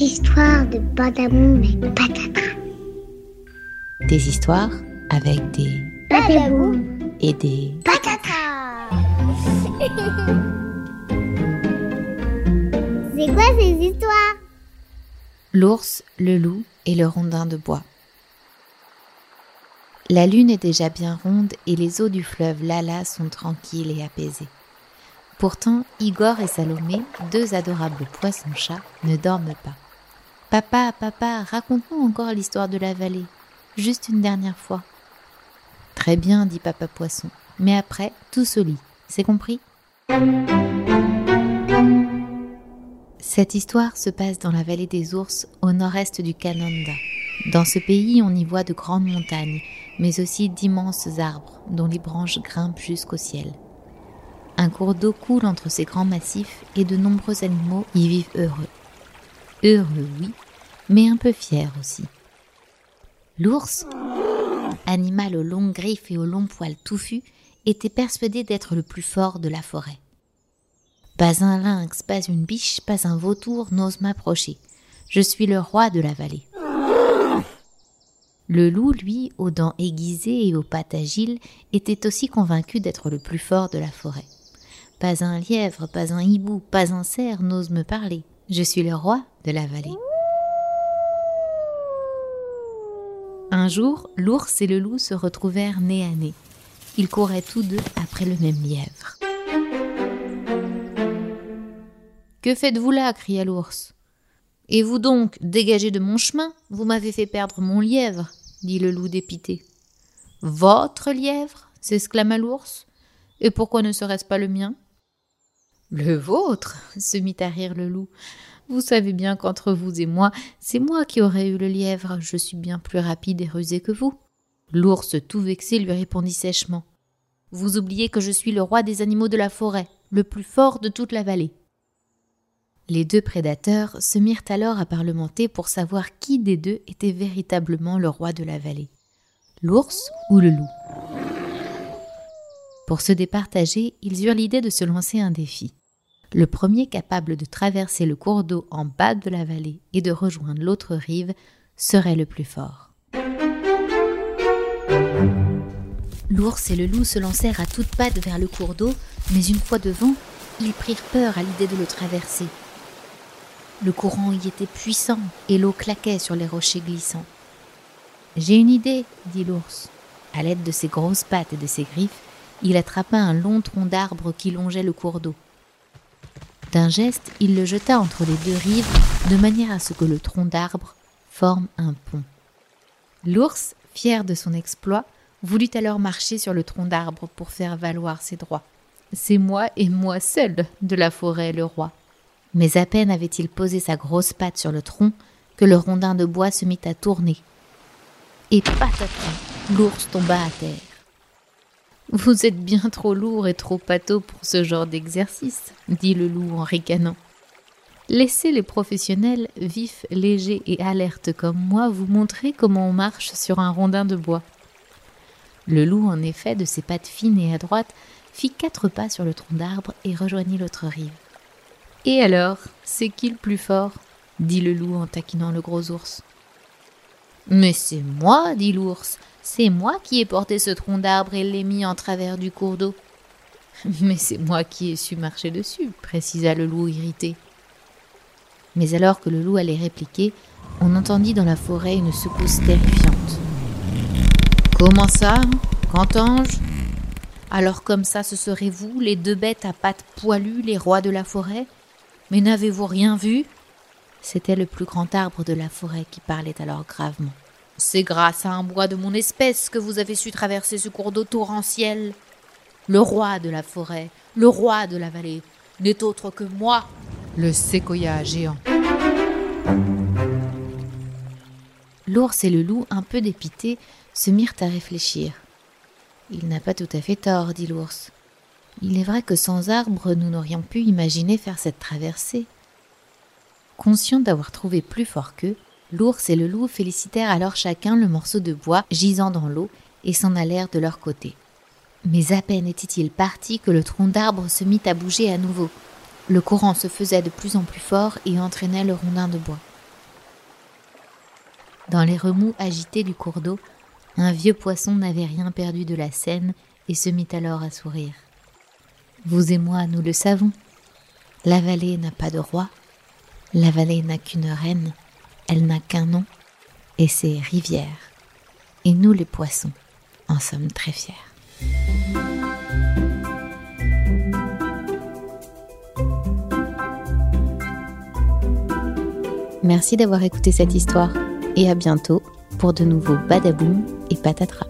histoires de Badabou et Patata. Des histoires avec des Badabou et des Patata. C'est quoi ces histoires? L'ours, le loup et le rondin de bois. La lune est déjà bien ronde et les eaux du fleuve Lala sont tranquilles et apaisées. Pourtant, Igor et Salomé, deux adorables poissons-chats, ne dorment pas. Papa, papa, raconte-nous encore l'histoire de la vallée. Juste une dernière fois. Très bien, dit papa poisson. Mais après, tous au lit. C'est compris? Cette histoire se passe dans la vallée des ours, au nord-est du Kananda. Dans ce pays, on y voit de grandes montagnes, mais aussi d'immenses arbres dont les branches grimpent jusqu'au ciel. Un cours d'eau coule entre ces grands massifs et de nombreux animaux y vivent heureux. Heureux, oui, mais un peu fiers aussi. L'ours, animal aux longues griffes et aux longs poils touffus, était persuadé d'être le plus fort de la forêt. Pas un lynx, pas une biche, pas un vautour n'ose m'approcher. Je suis le roi de la vallée. Le loup, lui, aux dents aiguisées et aux pattes agiles, était aussi convaincu d'être le plus fort de la forêt. Pas un lièvre, pas un hibou, pas un cerf n'ose me parler. Je suis le roi de la vallée. Un jour, l'ours et le loup se retrouvèrent nez à nez. Ils couraient tous deux après le même lièvre. Que faites-vous là? cria l'ours. Et vous donc, dégagez de mon chemin, vous m'avez fait perdre mon lièvre, dit le loup dépité. Votre lièvre? s'exclama l'ours. Et pourquoi ne serait-ce pas le mien? Le vôtre se mit à rire le loup. Vous savez bien qu'entre vous et moi, c'est moi qui aurais eu le lièvre, je suis bien plus rapide et rusé que vous. L'ours, tout vexé, lui répondit sèchement. Vous oubliez que je suis le roi des animaux de la forêt, le plus fort de toute la vallée. Les deux prédateurs se mirent alors à parlementer pour savoir qui des deux était véritablement le roi de la vallée, l'ours ou le loup. Pour se départager, ils eurent l'idée de se lancer un défi. Le premier capable de traverser le cours d'eau en bas de la vallée et de rejoindre l'autre rive serait le plus fort. L'ours et le loup se lancèrent à toutes pattes vers le cours d'eau, mais une fois devant, ils prirent peur à l'idée de le traverser. Le courant y était puissant et l'eau claquait sur les rochers glissants. J'ai une idée, dit l'ours. À l'aide de ses grosses pattes et de ses griffes, il attrapa un long tronc d'arbre qui longeait le cours d'eau. D'un geste, il le jeta entre les deux rives de manière à ce que le tronc d'arbre forme un pont. L'ours, fier de son exploit, voulut alors marcher sur le tronc d'arbre pour faire valoir ses droits. C'est moi et moi seul de la forêt le roi. Mais à peine avait-il posé sa grosse patte sur le tronc que le rondin de bois se mit à tourner. Et patatras, l'ours tomba à terre. Vous êtes bien trop lourd et trop pâteau pour ce genre d'exercice, dit le loup en ricanant. Laissez les professionnels, vifs, légers et alertes comme moi, vous montrer comment on marche sur un rondin de bois. Le loup, en effet, de ses pattes fines et adroites, fit quatre pas sur le tronc d'arbre et rejoignit l'autre rive. Et alors, c'est qui le plus fort? dit le loup en taquinant le gros ours. Mais c'est moi, dit l'ours. C'est moi qui ai porté ce tronc d'arbre et l'ai mis en travers du cours d'eau. Mais c'est moi qui ai su marcher dessus, précisa le loup irrité. Mais alors que le loup allait répliquer, on entendit dans la forêt une secousse terrifiante. Comment ça Qu'entends-je? Alors comme ça, ce serez vous, les deux bêtes à pattes poilues, les rois de la forêt? Mais n'avez-vous rien vu? C'était le plus grand arbre de la forêt qui parlait alors gravement. C'est grâce à un bois de mon espèce que vous avez su traverser ce cours d'eau torrentiel. Le roi de la forêt, le roi de la vallée, n'est autre que moi, le séquoia géant. L'ours et le loup, un peu dépités, se mirent à réfléchir. Il n'a pas tout à fait tort, dit l'ours. Il est vrai que sans arbres, nous n'aurions pu imaginer faire cette traversée. Conscient d'avoir trouvé plus fort qu'eux, l'ours et le loup félicitèrent alors chacun le morceau de bois gisant dans l'eau et s'en allèrent de leur côté. Mais à peine était-il parti que le tronc d'arbre se mit à bouger à nouveau. Le courant se faisait de plus en plus fort et entraînait le rondin de bois. Dans les remous agités du cours d'eau, un vieux poisson n'avait rien perdu de la scène et se mit alors à sourire. Vous et moi, nous le savons. La vallée n'a pas de roi, la vallée n'a qu'une reine, elle n'a qu'un nom, et c'est rivière. Et nous, les poissons, en sommes très fiers. Merci d'avoir écouté cette histoire et à bientôt pour de nouveaux badaboum et patatras.